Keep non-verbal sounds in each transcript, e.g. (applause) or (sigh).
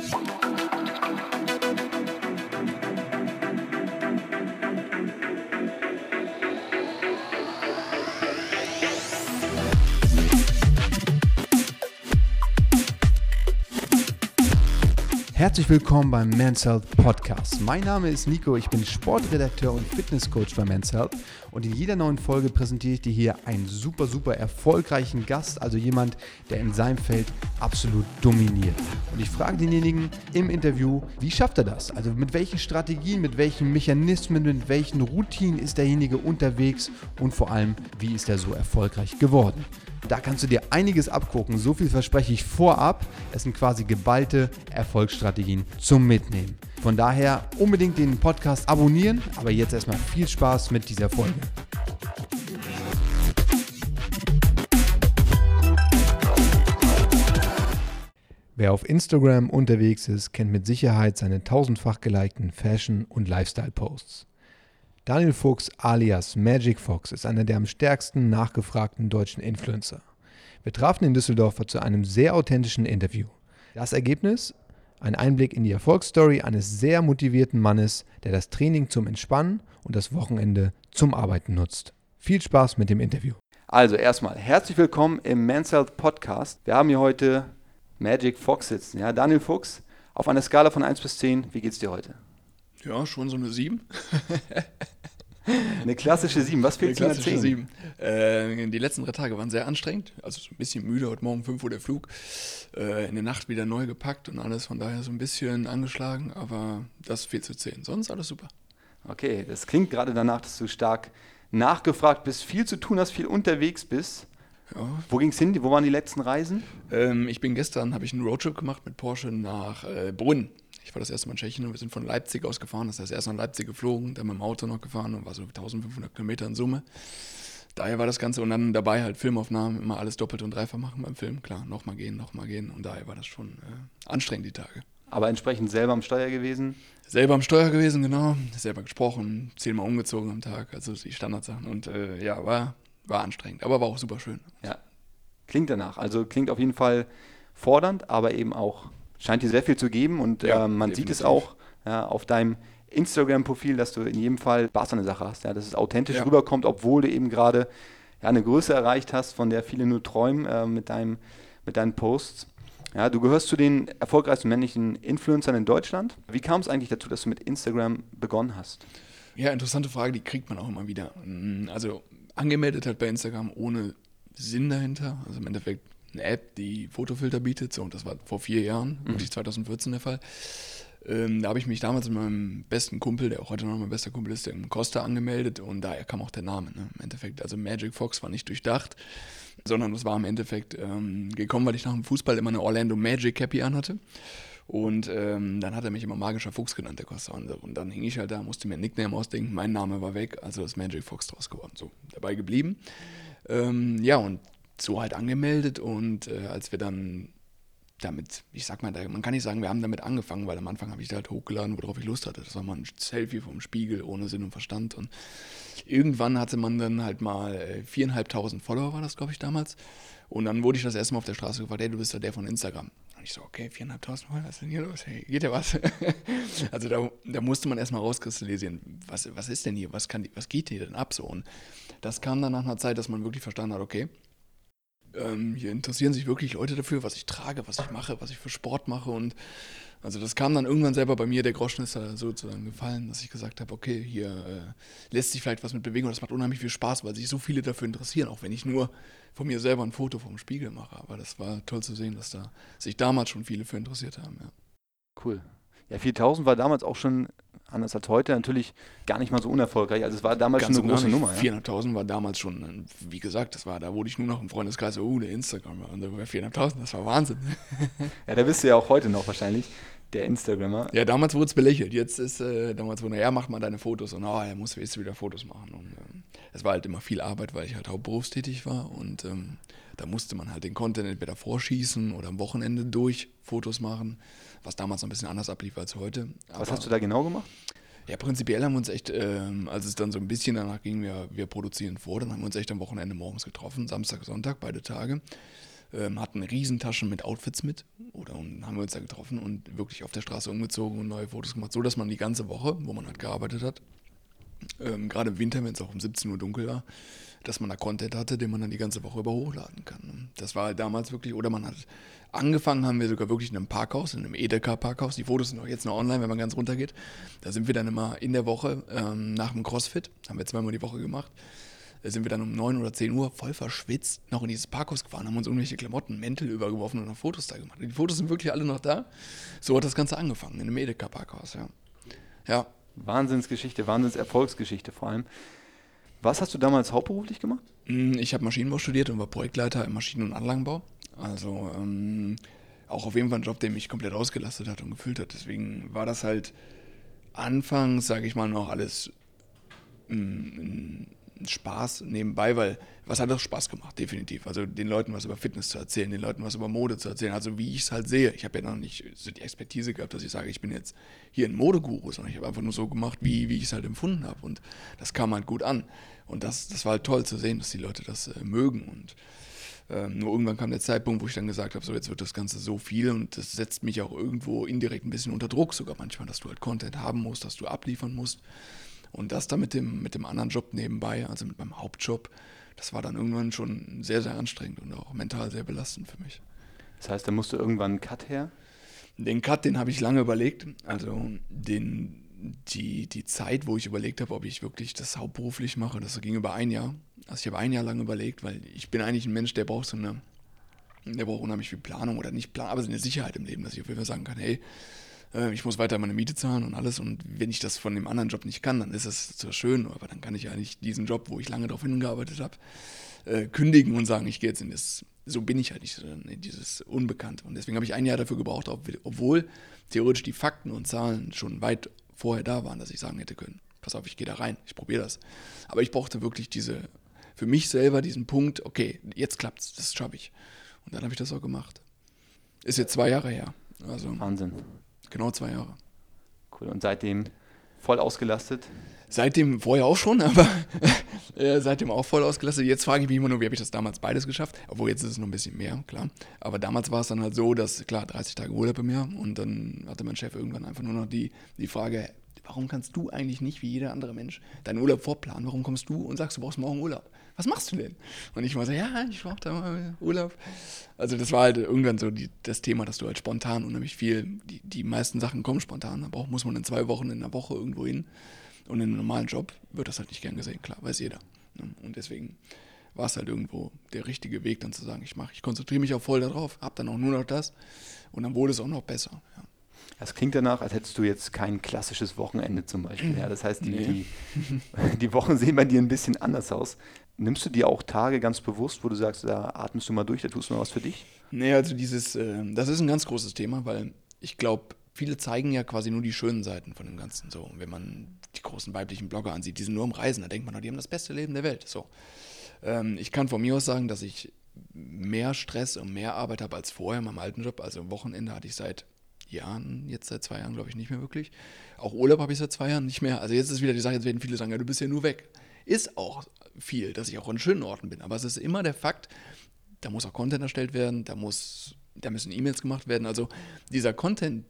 Thank you. Herzlich willkommen beim Men's Health Podcast. Mein Name ist Nico, ich bin Sportredakteur und Fitnesscoach bei Men's Health und in jeder neuen Folge präsentiere ich dir hier einen super, super erfolgreichen Gast, also jemand, der in seinem Feld absolut dominiert. Und ich frage denjenigen im Interview, wie schafft er das? Also mit welchen Strategien, mit welchen Mechanismen, mit welchen Routinen ist derjenige unterwegs und vor allem, wie ist er so erfolgreich geworden? Da kannst du dir einiges abgucken. So viel verspreche ich vorab. Es sind quasi geballte Erfolgsstrategien zum Mitnehmen. Von daher unbedingt den Podcast abonnieren. Aber jetzt erstmal viel Spaß mit dieser Folge. Wer auf Instagram unterwegs ist, kennt mit Sicherheit seine tausendfach gelikten Fashion- und Lifestyle-Posts. Daniel Fuchs alias Magic Fox ist einer der am stärksten nachgefragten deutschen Influencer. Wir trafen den Düsseldorfer zu einem sehr authentischen Interview. Das Ergebnis? Ein Einblick in die Erfolgsstory eines sehr motivierten Mannes, der das Training zum Entspannen und das Wochenende zum Arbeiten nutzt. Viel Spaß mit dem Interview. Also erstmal herzlich willkommen im Men's Health Podcast. Wir haben hier heute Magic Fox sitzen. Ja, Daniel Fuchs, auf einer Skala von 1 bis 10, wie geht's dir heute? Ja, schon so eine 7. eine klassische 7. Was fehlt eine klassische 7? Äh, die letzten drei Tage waren sehr anstrengend. Also so ein bisschen müde. Heute Morgen 5 Uhr der Flug. Äh, in der Nacht wieder neu gepackt und alles. Von daher so ein bisschen angeschlagen. Aber das fehlt zu 10. Sonst alles super. Okay, das klingt gerade danach, dass du stark nachgefragt bist, viel zu tun hast, viel unterwegs bist. Ja. Wo ging es hin? Wo waren die letzten Reisen? Ähm, ich bin gestern, habe ich einen Roadtrip gemacht mit Porsche nach äh, Brunn. Ich war das erste Mal in Tschechien und wir sind von Leipzig aus gefahren. Das heißt, erst nach Leipzig geflogen, dann mit dem Auto noch gefahren und war so 1500 Kilometer in Summe. Daher war das Ganze und dann dabei halt Filmaufnahmen, immer alles doppelt und dreifach machen beim Film. Klar, nochmal gehen, nochmal gehen und daher war das schon äh, anstrengend, die Tage. Aber entsprechend selber am Steuer gewesen? Selber am Steuer gewesen, genau. Selber gesprochen, zehnmal umgezogen am Tag, also die Standardsachen. Und äh, ja, war, war anstrengend, aber war auch super schön. Ja, klingt danach. Also klingt auf jeden Fall fordernd, aber eben auch scheint dir sehr viel zu geben und ja, äh, man definitiv. sieht es auch ja, auf deinem Instagram-Profil, dass du in jedem Fall Spaß an der Sache hast, ja, dass es authentisch ja. rüberkommt, obwohl du eben gerade ja, eine Größe erreicht hast, von der viele nur träumen äh, mit, deinem, mit deinen Posts. Ja, du gehörst zu den erfolgreichsten männlichen Influencern in Deutschland. Wie kam es eigentlich dazu, dass du mit Instagram begonnen hast? Ja, interessante Frage, die kriegt man auch immer wieder. Mm, also angemeldet hat bei Instagram ohne Sinn dahinter. Also im Endeffekt eine App, die Fotofilter bietet. So, und das war vor vier Jahren, mhm. 2014 der Fall. Ähm, da habe ich mich damals mit meinem besten Kumpel, der auch heute noch mein bester Kumpel ist, dem Costa angemeldet und daher kam auch der Name. Ne? Im Endeffekt, also Magic Fox war nicht durchdacht, sondern es war im Endeffekt ähm, gekommen, weil ich nach dem Fußball immer eine Orlando Magic Cappy anhatte. Und ähm, dann hat er mich immer magischer Fuchs genannt, der Costa. Und, dann hing ich halt da, musste mir ein Nickname ausdenken, mein Name war weg, also ist Magic Fox draus geworden. So, dabei geblieben. Ähm, ja, und so halt angemeldet und äh, als wir dann damit, ich sag mal, man kann nicht sagen, wir haben damit angefangen, weil am Anfang habe ich da halt hochgeladen, worauf ich Lust hatte. Das war mal ein Selfie vom Spiegel ohne Sinn und Verstand. Und irgendwann hatte man dann halt mal äh, viereinhalbtausend Follower, war das, glaube ich, damals. Und dann wurde ich das erste Mal auf der Straße gefragt, hey, du bist ja der von Instagram. Und ich so, okay, viereinhalbtausend Follower, was ist denn hier los? Hey, geht ja was? (laughs) also da, da, musste man erstmal rauskristallisieren, was, was ist denn hier, was, kann, was geht hier denn ab so? Und das kam dann nach einer Zeit, dass man wirklich verstanden hat, okay, ähm, hier interessieren sich wirklich Leute dafür, was ich trage, was ich mache, was ich für Sport mache. Und also das kam dann irgendwann selber bei mir, der Groschen ist da sozusagen gefallen, dass ich gesagt habe, okay, hier äh, lässt sich vielleicht was mit bewegen und das macht unheimlich viel Spaß, weil sich so viele dafür interessieren, auch wenn ich nur von mir selber ein Foto vom Spiegel mache. Aber das war toll zu sehen, dass da sich damals schon viele für interessiert haben. Ja. Cool. Ja, 4000 war damals auch schon anders als heute, natürlich gar nicht mal so unerfolgreich. Also es war damals Ganz schon eine große Nummer. Ja? 400.000 war damals schon, wie gesagt, das war, da wurde ich nur noch im Freundeskreis, oh, der Instagram, und war 400.000, das war Wahnsinn. (laughs) ja, da bist du ja auch heute noch wahrscheinlich, der Instagrammer. Ja, damals wurde es belächelt. Jetzt ist, äh, damals wurde, ja, mach mal deine Fotos und, oh, er muss jetzt wieder Fotos machen. Und ähm, es war halt immer viel Arbeit, weil ich halt hauptberufstätig war und ähm, da musste man halt den Content entweder vorschießen oder am Wochenende durch Fotos machen, was damals noch ein bisschen anders ablief als heute. Was Aber, hast du da genau gemacht? Ja, prinzipiell haben wir uns echt, ähm, als es dann so ein bisschen danach ging, wir, wir produzieren vor, dann haben wir uns echt am Wochenende morgens getroffen, Samstag, Sonntag, beide Tage. ähm, hatten Riesentaschen mit Outfits mit oder und haben wir uns da getroffen und wirklich auf der Straße umgezogen und neue Fotos gemacht, so dass man die ganze Woche, wo man halt gearbeitet hat, ähm, gerade im Winter, wenn es auch um 17 Uhr dunkel war, dass man da Content hatte, den man dann die ganze Woche über hochladen kann. Das war halt damals wirklich, oder man hat angefangen, haben wir sogar wirklich in einem Parkhaus, in einem Edeka-Parkhaus, die Fotos sind auch jetzt noch online, wenn man ganz runter geht. Da sind wir dann immer in der Woche ähm, nach dem Crossfit, haben wir zweimal die Woche gemacht, da sind wir dann um 9 oder 10 Uhr voll verschwitzt noch in dieses Parkhaus gefahren, haben uns irgendwelche Klamotten, Mäntel übergeworfen und noch Fotos da gemacht. Die Fotos sind wirklich alle noch da. So hat das Ganze angefangen, in einem Edeka-Parkhaus, ja. Ja. Wahnsinnsgeschichte, Wahnsinnserfolgsgeschichte vor allem. Was hast du damals hauptberuflich gemacht? Hm, ich habe Maschinenbau studiert und war Projektleiter im Maschinen- und Anlagenbau. Also ähm, auch auf jeden Fall ein Job, der mich komplett ausgelastet hat und gefüllt hat. Deswegen war das halt anfangs, sage ich mal, noch alles ein, ein Spaß nebenbei, weil was hat auch Spaß gemacht, definitiv. Also den Leuten was über Fitness zu erzählen, den Leuten was über Mode zu erzählen, also wie ich es halt sehe. Ich habe ja noch nicht so die Expertise gehabt, dass ich sage, ich bin jetzt hier ein Modeguru, sondern ich habe einfach nur so gemacht, wie, wie ich es halt empfunden habe. Und das kam halt gut an. Und das, das war halt toll zu sehen, dass die Leute das äh, mögen. Und ähm, nur irgendwann kam der Zeitpunkt, wo ich dann gesagt habe, so jetzt wird das Ganze so viel und das setzt mich auch irgendwo indirekt ein bisschen unter Druck, sogar manchmal, dass du halt Content haben musst, dass du abliefern musst. Und das dann mit dem, mit dem anderen Job nebenbei, also mit meinem Hauptjob, das war dann irgendwann schon sehr, sehr anstrengend und auch mental sehr belastend für mich. Das heißt, da musste irgendwann ein Cut her? Den Cut, den habe ich lange überlegt. Also den, die, die Zeit, wo ich überlegt habe, ob ich wirklich das hauptberuflich mache, das ging über ein Jahr. Also ich habe ein Jahr lang überlegt, weil ich bin eigentlich ein Mensch, der braucht so eine, der braucht unheimlich viel Planung oder nicht Planung, aber so eine Sicherheit im Leben, dass ich auf jeden Fall sagen kann, hey, äh, ich muss weiter meine Miete zahlen und alles und wenn ich das von dem anderen Job nicht kann, dann ist das zwar schön, aber dann kann ich ja nicht diesen Job, wo ich lange darauf hingearbeitet habe, äh, kündigen und sagen, ich gehe jetzt in das, so bin ich halt nicht, in dieses Unbekannte. Und deswegen habe ich ein Jahr dafür gebraucht, obwohl theoretisch die Fakten und Zahlen schon weit vorher da waren, dass ich sagen hätte können, pass auf, ich gehe da rein, ich probiere das. Aber ich brauchte wirklich diese, für mich selber diesen Punkt, okay, jetzt klappt's, das schaffe ich. Und dann habe ich das auch gemacht. Ist jetzt zwei Jahre her. Also Wahnsinn. Genau zwei Jahre. Cool. Und seitdem voll ausgelastet? Seitdem vorher auch schon, (laughs) aber äh, seitdem auch voll ausgelastet. Jetzt frage ich mich immer nur, wie habe ich das damals beides geschafft? Obwohl jetzt ist es noch ein bisschen mehr, klar. Aber damals war es dann halt so, dass, klar, 30 Tage Urlaub im Jahr und dann hatte mein Chef irgendwann einfach nur noch die, die Frage, warum kannst du eigentlich nicht wie jeder andere Mensch deinen Urlaub vorplanen? Warum kommst du und sagst, du brauchst morgen Urlaub? Was machst du denn? Und ich war so, ja, ich brauche da mal Urlaub. Also das war halt irgendwann so die, das Thema, dass du halt spontan unheimlich viel, die, die meisten Sachen kommen spontan, aber auch muss man in zwei Wochen, in einer Woche irgendwo hin. Und in einem normalen Job wird das halt nicht gern gesehen, klar, weiß jeder. Ne? Und deswegen war es halt irgendwo der richtige Weg, dann zu sagen, ich mache, ich konzentriere mich auch voll darauf, habe dann auch nur noch das und dann wurde es auch noch besser. Ja. Das klingt danach, als hättest du jetzt kein klassisches Wochenende zum Beispiel. Ja, das heißt, die, nee. die, die Wochen sehen bei dir ein bisschen anders aus. Nimmst du dir auch Tage ganz bewusst, wo du sagst, da atmest du mal durch, da tust du mal was für dich? Nee, also dieses, äh, das ist ein ganz großes Thema, weil ich glaube, viele zeigen ja quasi nur die schönen Seiten von dem Ganzen. So, wenn man die großen weiblichen Blogger ansieht, die sind nur am Reisen, da denkt man, die haben das beste Leben der Welt. So. Ähm, ich kann von mir aus sagen, dass ich mehr Stress und mehr Arbeit habe als vorher in meinem alten Job. Also am Wochenende hatte ich seit Jahren, jetzt seit zwei Jahren, glaube ich, nicht mehr wirklich. Auch Urlaub habe ich seit zwei Jahren nicht mehr. Also jetzt ist wieder die Sache, jetzt werden viele sagen, ja, du bist ja nur weg. Ist auch viel, dass ich auch an schönen Orten bin. Aber es ist immer der Fakt, da muss auch Content erstellt werden, da, muss, da müssen E-Mails gemacht werden. Also dieser Content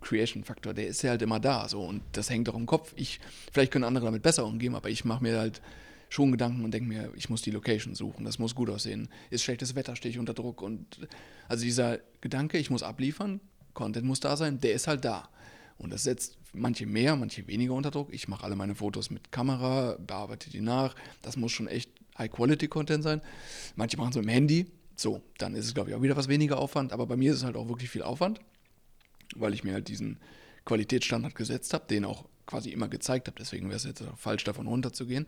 Creation Faktor, der ist ja halt immer da. So, und das hängt auch im Kopf. Ich, vielleicht können andere damit besser umgehen, aber ich mache mir halt schon Gedanken und denke mir, ich muss die Location suchen, das muss gut aussehen. Ist schlechtes Wetter, stehe ich unter Druck. Und also dieser Gedanke, ich muss abliefern, Content muss da sein, der ist halt da. Und das setzt manche mehr, manche weniger unter Druck. Ich mache alle meine Fotos mit Kamera, bearbeite die nach. Das muss schon echt High-Quality-Content sein. Manche machen es mit dem Handy. So, dann ist es, glaube ich, auch wieder was weniger Aufwand. Aber bei mir ist es halt auch wirklich viel Aufwand, weil ich mir halt diesen Qualitätsstandard gesetzt habe, den auch quasi immer gezeigt habe. Deswegen wäre es jetzt falsch, davon runterzugehen.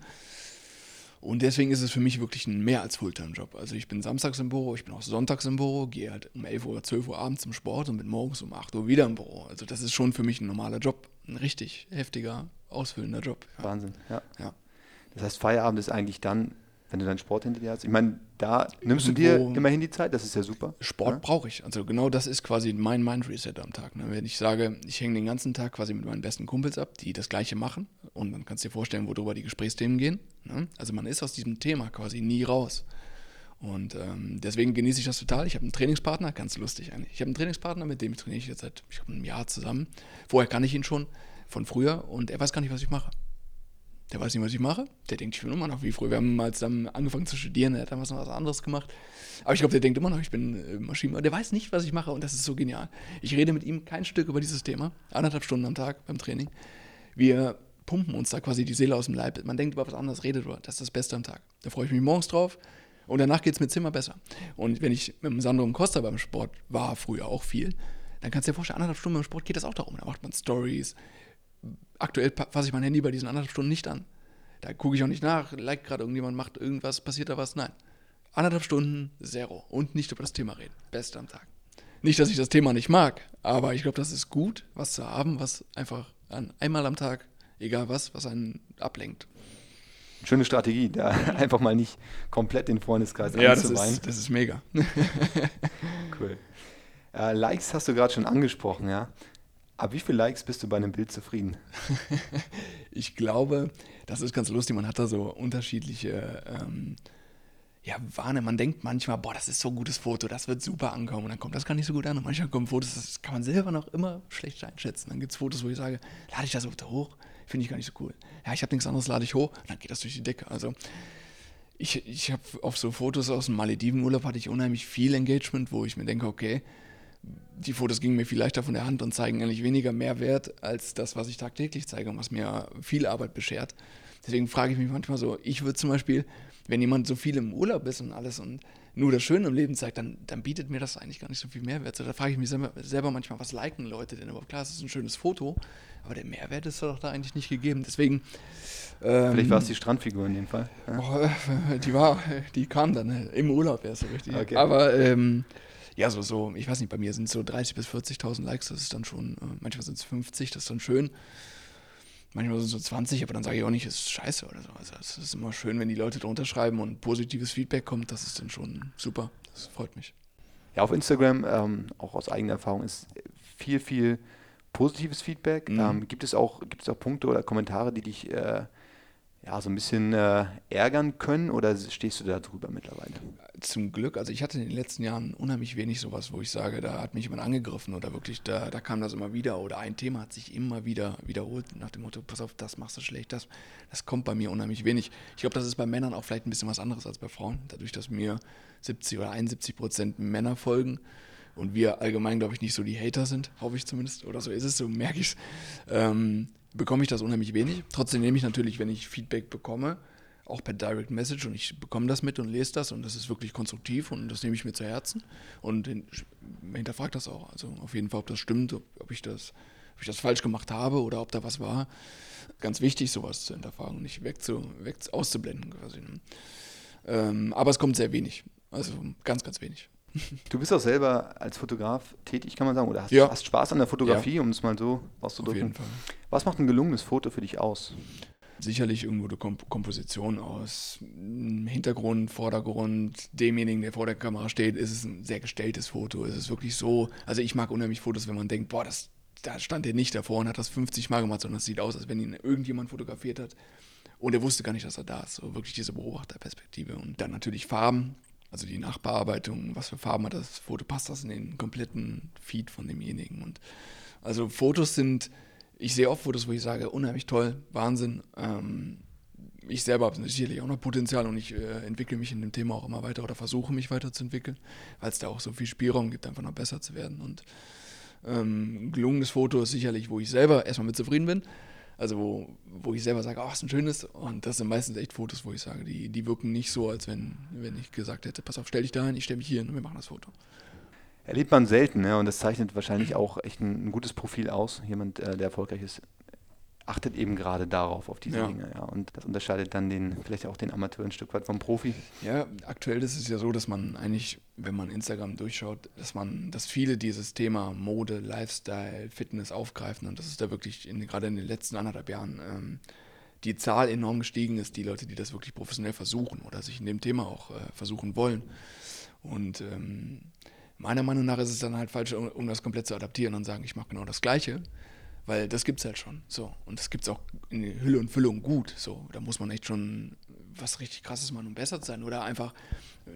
Und deswegen ist es für mich wirklich ein mehr als Fulltime-Job. Also ich bin samstags im Büro, ich bin auch sonntags im Büro, gehe halt um 11 Uhr, 12 Uhr abends zum Sport und bin morgens um 8 Uhr wieder im Büro. Also das ist schon für mich ein normaler Job, ein richtig heftiger, ausfüllender Job. Ja. Wahnsinn, ja. ja. Das heißt, Feierabend ist eigentlich dann, wenn du deinen Sport hinter dir hast. Ich meine, da nimmst du dir immerhin die Zeit, das ist ja super. Sport ja? brauche ich. Also genau das ist quasi mein Mind-Reset am Tag. Ne? Wenn ich sage, ich hänge den ganzen Tag quasi mit meinen besten Kumpels ab, die das Gleiche machen und dann kannst du dir vorstellen, worüber die Gesprächsthemen gehen. Ne? Also man ist aus diesem Thema quasi nie raus. Und ähm, deswegen genieße ich das total. Ich habe einen Trainingspartner, ganz lustig eigentlich. Ich habe einen Trainingspartner, mit dem trainiere ich jetzt seit ich glaube, einem Jahr zusammen. Vorher kann ich ihn schon von früher und er weiß gar nicht, was ich mache. Der weiß nicht, was ich mache. Der denkt, ich bin immer noch wie früher. Wir haben mal zusammen angefangen zu studieren, er hat damals noch was anderes gemacht. Aber ich glaube, der denkt immer noch, ich bin äh, Maschinenbauer. Der weiß nicht, was ich mache und das ist so genial. Ich rede mit ihm kein Stück über dieses Thema. Anderthalb Stunden am Tag beim Training. Wir pumpen uns da quasi die Seele aus dem Leib. Man denkt über was anderes, redet über. Das ist das Beste am Tag. Da freue ich mich morgens drauf. Und danach geht es mir Zimmer besser. Und wenn ich mit dem Sandro und Costa beim Sport war, früher auch viel, dann kannst du dir vorstellen, anderthalb Stunden beim Sport geht das auch darum. Da macht man Stories. Aktuell fasse ich mein Handy bei diesen anderthalb Stunden nicht an. Da gucke ich auch nicht nach, like gerade irgendjemand, macht irgendwas, passiert da was. Nein. Anderthalb Stunden, zero. Und nicht über das Thema reden. Beste am Tag. Nicht, dass ich das Thema nicht mag, aber ich glaube, das ist gut, was zu haben, was einfach an, einmal am Tag, egal was, was einen ablenkt. Schöne Strategie, da (laughs) einfach mal nicht komplett den Freundeskreis ja, das ist, das ist mega. (laughs) cool. Äh, Likes hast du gerade schon angesprochen, ja. Ab wie viele Likes bist du bei einem Bild zufrieden? (laughs) ich glaube, das ist ganz lustig. Man hat da so unterschiedliche ähm, ja, Warne. Man denkt manchmal, boah, das ist so ein gutes Foto, das wird super ankommen. Und dann kommt das gar nicht so gut an. Und manchmal kommen Fotos, das kann man selber noch immer schlecht einschätzen. Dann gibt es Fotos, wo ich sage, lade ich das hoch? Finde ich gar nicht so cool. Ja, ich habe nichts anderes, lade ich hoch. Und dann geht das durch die Decke. Also ich, ich habe auf so Fotos aus dem Maledivenurlaub hatte ich unheimlich viel Engagement, wo ich mir denke, okay, die Fotos gingen mir viel leichter von der Hand und zeigen eigentlich weniger Mehrwert als das, was ich tagtäglich zeige und was mir viel Arbeit beschert. Deswegen frage ich mich manchmal so, ich würde zum Beispiel, wenn jemand so viel im Urlaub ist und alles und nur das Schöne im Leben zeigt, dann, dann bietet mir das eigentlich gar nicht so viel Mehrwert. So, da frage ich mich selber, selber, manchmal, was liken Leute denn überhaupt? Klar, es ist ein schönes Foto, aber der Mehrwert ist doch da eigentlich nicht gegeben. Deswegen. Ähm, Vielleicht war es die Strandfigur in dem Fall. Ja. Oh, (laughs) die war, die kam dann äh, im Urlaub erst so richtig. Okay. Aber ähm, ja, so, so, ich weiß nicht, bei mir sind es so 30.000 bis 40.000 Likes, das ist dann schon, äh, manchmal sind es 50, das ist dann schön. Manchmal sind es so 20, aber dann sage ich auch nicht, es ist scheiße oder so. Also es ist immer schön, wenn die Leute drunter schreiben und positives Feedback kommt, das ist dann schon super. Das freut mich. Ja, auf Instagram, ähm, auch aus eigener Erfahrung, ist viel, viel positives Feedback. Mhm. Ähm, gibt, es auch, gibt es auch Punkte oder Kommentare, die dich äh, ja, so ein bisschen äh, ärgern können oder stehst du da drüber mittlerweile? Zum Glück, also ich hatte in den letzten Jahren unheimlich wenig sowas, wo ich sage, da hat mich jemand angegriffen oder wirklich, da, da kam das immer wieder oder ein Thema hat sich immer wieder wiederholt nach dem Motto, pass auf, das machst du schlecht, das, das kommt bei mir unheimlich wenig. Ich glaube, das ist bei Männern auch vielleicht ein bisschen was anderes als bei Frauen, dadurch, dass mir 70 oder 71 Prozent Männer folgen und wir allgemein, glaube ich, nicht so die Hater sind, hoffe ich zumindest, oder so ist es, so merke ich es. Ähm, bekomme ich das unheimlich wenig. Trotzdem nehme ich natürlich, wenn ich Feedback bekomme, auch per Direct Message und ich bekomme das mit und lese das und das ist wirklich konstruktiv und das nehme ich mir zu Herzen und hinterfrage das auch. Also auf jeden Fall, ob das stimmt, ob ich das, ob ich das falsch gemacht habe oder ob da was war. Ganz wichtig, sowas zu hinterfragen und nicht weg zu, weg auszublenden quasi. Ne? Ähm, aber es kommt sehr wenig. Also ganz, ganz wenig. Du bist auch selber als Fotograf tätig, kann man sagen, oder hast, ja. hast Spaß an der Fotografie, ja. um es mal so auszudrücken. Auf jeden Fall. Was macht ein gelungenes Foto für dich aus? Sicherlich irgendwo die Komp Komposition aus Hintergrund, Vordergrund, demjenigen, der vor der Kamera steht, ist es ein sehr gestelltes Foto. Ist es wirklich so, also ich mag unheimlich Fotos, wenn man denkt, boah, das, da stand er nicht davor und hat das 50 Mal gemacht, sondern es sieht aus, als wenn ihn irgendjemand fotografiert hat und er wusste gar nicht, dass er da ist. So wirklich diese Beobachterperspektive. Und dann natürlich Farben, also die Nachbearbeitung, was für Farben hat das Foto, passt das in den kompletten Feed von demjenigen. Und also Fotos sind, ich sehe oft Fotos, wo ich sage, unheimlich toll, Wahnsinn. Ähm, ich selber habe sicherlich auch noch Potenzial und ich äh, entwickle mich in dem Thema auch immer weiter oder versuche mich weiterzuentwickeln, weil es da auch so viel Spielraum gibt, einfach noch besser zu werden. Und ähm, gelungenes Foto ist sicherlich, wo ich selber erstmal mit zufrieden bin. Also wo, wo ich selber sage, ach, ist ein schönes. Und das sind meistens echt Fotos, wo ich sage, die, die wirken nicht so, als wenn, wenn ich gesagt hätte, pass auf, stell dich da hin, ich stelle mich hier hin und wir machen das Foto. Erlebt man selten, ne? und das zeichnet wahrscheinlich auch echt ein, ein gutes Profil aus. Jemand, äh, der erfolgreich ist, achtet eben gerade darauf, auf diese ja. Dinge. Ja. Und das unterscheidet dann den, vielleicht auch den Amateur ein Stück weit vom Profi. Ja, aktuell ist es ja so, dass man eigentlich, wenn man Instagram durchschaut, dass man, dass viele dieses Thema Mode, Lifestyle, Fitness aufgreifen und das ist da wirklich in, gerade in den letzten anderthalb Jahren ähm, die Zahl enorm gestiegen ist, die Leute, die das wirklich professionell versuchen oder sich in dem Thema auch äh, versuchen wollen. Und ähm, meiner Meinung nach ist es dann halt falsch, um, um das komplett zu adaptieren und sagen, ich mache genau das Gleiche Weil das gibt es halt schon. So. Und das gibt es auch in Hülle und Füllung gut. So. Da muss man echt schon was richtig krasses machen, um besser zu sein. Oder einfach,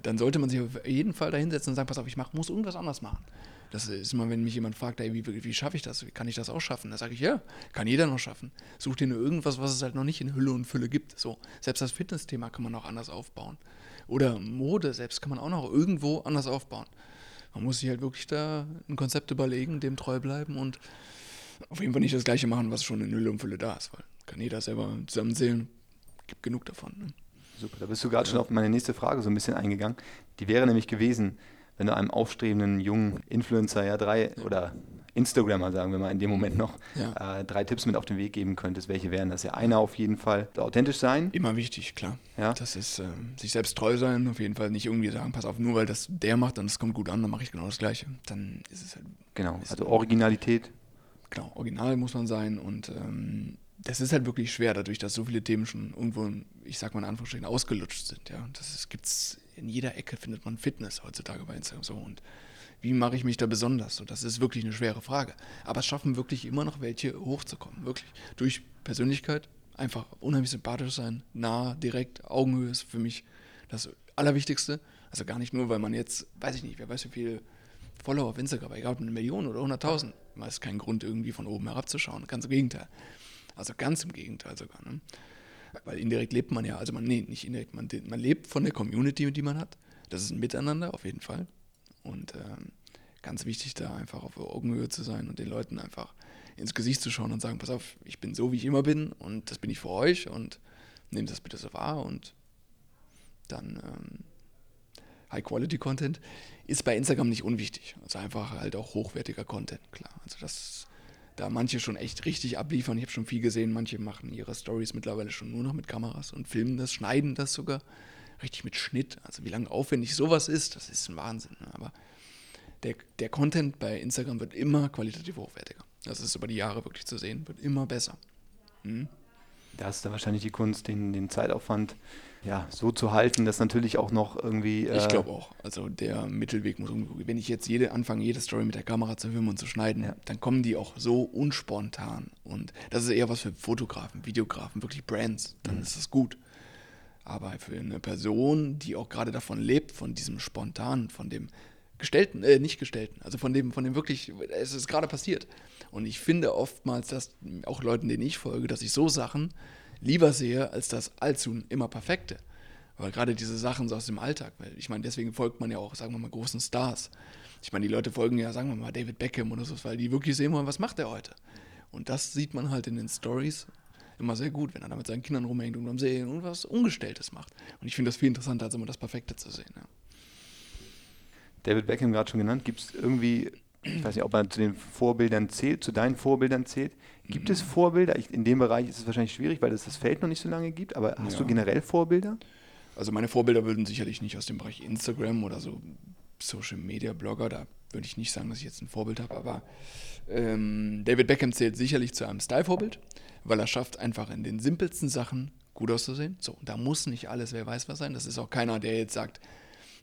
dann sollte man sich auf jeden Fall dahinsetzen und sagen, pass auf, ich mach, muss irgendwas anders machen. Das ist immer, wenn mich jemand fragt, ey, wie, wie schaffe ich das? Wie kann ich das auch schaffen? Da sage ich, ja, kann jeder noch schaffen. Such dir nur irgendwas, was es halt noch nicht in Hülle und Fülle gibt. So, selbst das Fitnessthema kann man auch anders aufbauen. Oder Mode selbst kann man auch noch irgendwo anders aufbauen. Man muss sich halt wirklich da ein Konzept überlegen, dem treu bleiben und auf jeden Fall nicht das gleiche machen, was schon in Hülle und Fülle da ist, weil kann jeder selber zusammenzählen, gibt genug davon. Ne? Super, da bist du gerade ja. schon auf meine nächste Frage so ein bisschen eingegangen. Die wäre nämlich gewesen, wenn du einem aufstrebenden jungen Influencer ja drei ja. oder Instagrammer, sagen wir mal, in dem Moment noch, ja. äh, drei Tipps mit auf den Weg geben könntest, welche wären das? Ja, einer auf jeden Fall authentisch sein. Immer wichtig, klar. Ja. Das ist äh, sich selbst treu sein, auf jeden Fall nicht irgendwie sagen, pass auf, nur weil das der macht und es kommt gut an, dann mache ich genau das Gleiche. Dann ist es halt. Genau, also Originalität. Genau, original muss man sein und ähm, das ist halt wirklich schwer, dadurch, dass so viele Themen schon irgendwo, ich sag mal in Anführungsstrichen, ausgelutscht sind. Ja, das gibt es in jeder Ecke findet man Fitness heutzutage bei Instagram so und wie mache ich mich da besonders? So, das ist wirklich eine schwere Frage. Aber es schaffen wirklich immer noch welche hochzukommen, wirklich durch Persönlichkeit, einfach unheimlich sympathisch sein, nah, direkt, Augenhöhe ist für mich das Allerwichtigste. Also gar nicht nur, weil man jetzt, weiß ich nicht, wer weiß wie viele Follower auf Instagram, egal ob eine Million oder 100.000, man ist kein Grund irgendwie von oben herabzuschauen, ganz im Gegenteil. Also ganz im Gegenteil sogar. Ne? Weil indirekt lebt man ja, also man, nee, nicht indirekt, man, man lebt von der Community, die man hat. Das ist ein Miteinander auf jeden Fall. Und ähm, ganz wichtig, da einfach auf Augenhöhe zu sein und den Leuten einfach ins Gesicht zu schauen und sagen, pass auf, ich bin so, wie ich immer bin und das bin ich für euch und nehmt das bitte so wahr und dann ähm, High-Quality-Content ist bei Instagram nicht unwichtig. Also einfach halt auch hochwertiger Content, klar. Also das da manche schon echt richtig abliefern. Ich habe schon viel gesehen, manche machen ihre Stories mittlerweile schon nur noch mit Kameras und filmen das, schneiden das sogar richtig mit Schnitt. Also wie lange aufwendig sowas ist, das ist ein Wahnsinn. Ne? Aber der, der Content bei Instagram wird immer qualitativ hochwertiger. Das ist über die Jahre wirklich zu sehen, wird immer besser. Mhm. Da ist da wahrscheinlich die Kunst, den, den Zeitaufwand ja, so zu halten, dass natürlich auch noch irgendwie. Äh ich glaube auch. Also der Mittelweg muss irgendwo. Wenn ich jetzt jede anfange, jede Story mit der Kamera zu filmen und zu schneiden, ja. dann kommen die auch so unspontan. Und das ist eher was für Fotografen, Videografen, wirklich Brands. Dann mhm. ist das gut. Aber für eine Person, die auch gerade davon lebt, von diesem Spontanen, von dem Gestellten, äh, nicht Gestellten, also von dem, von dem wirklich, es ist gerade passiert. Und ich finde oftmals, dass auch Leuten, denen ich folge, dass ich so Sachen lieber sehe, als das allzu immer Perfekte. Weil gerade diese Sachen so aus dem Alltag, weil ich meine, deswegen folgt man ja auch, sagen wir mal, großen Stars. Ich meine, die Leute folgen ja, sagen wir mal, David Beckham oder so, weil die wirklich sehen wollen, was macht er heute. Und das sieht man halt in den Stories immer sehr gut, wenn er da mit seinen Kindern rumhängt und am See und was Ungestelltes macht. Und ich finde das viel interessanter, als immer das Perfekte zu sehen. Ja. David Beckham gerade schon genannt, gibt es irgendwie, ich weiß nicht, ob er zu den Vorbildern zählt, zu deinen Vorbildern zählt. Gibt mhm. es Vorbilder? Ich, in dem Bereich ist es wahrscheinlich schwierig, weil es das Feld noch nicht so lange gibt, aber hast ja. du generell Vorbilder? Also meine Vorbilder würden sicherlich nicht aus dem Bereich Instagram oder so Social Media Blogger, da würde ich nicht sagen, dass ich jetzt ein Vorbild habe, aber ähm, David Beckham zählt sicherlich zu einem Style-Vorbild, weil er schafft einfach in den simpelsten Sachen gut auszusehen. So, da muss nicht alles, wer weiß was sein. Das ist auch keiner, der jetzt sagt,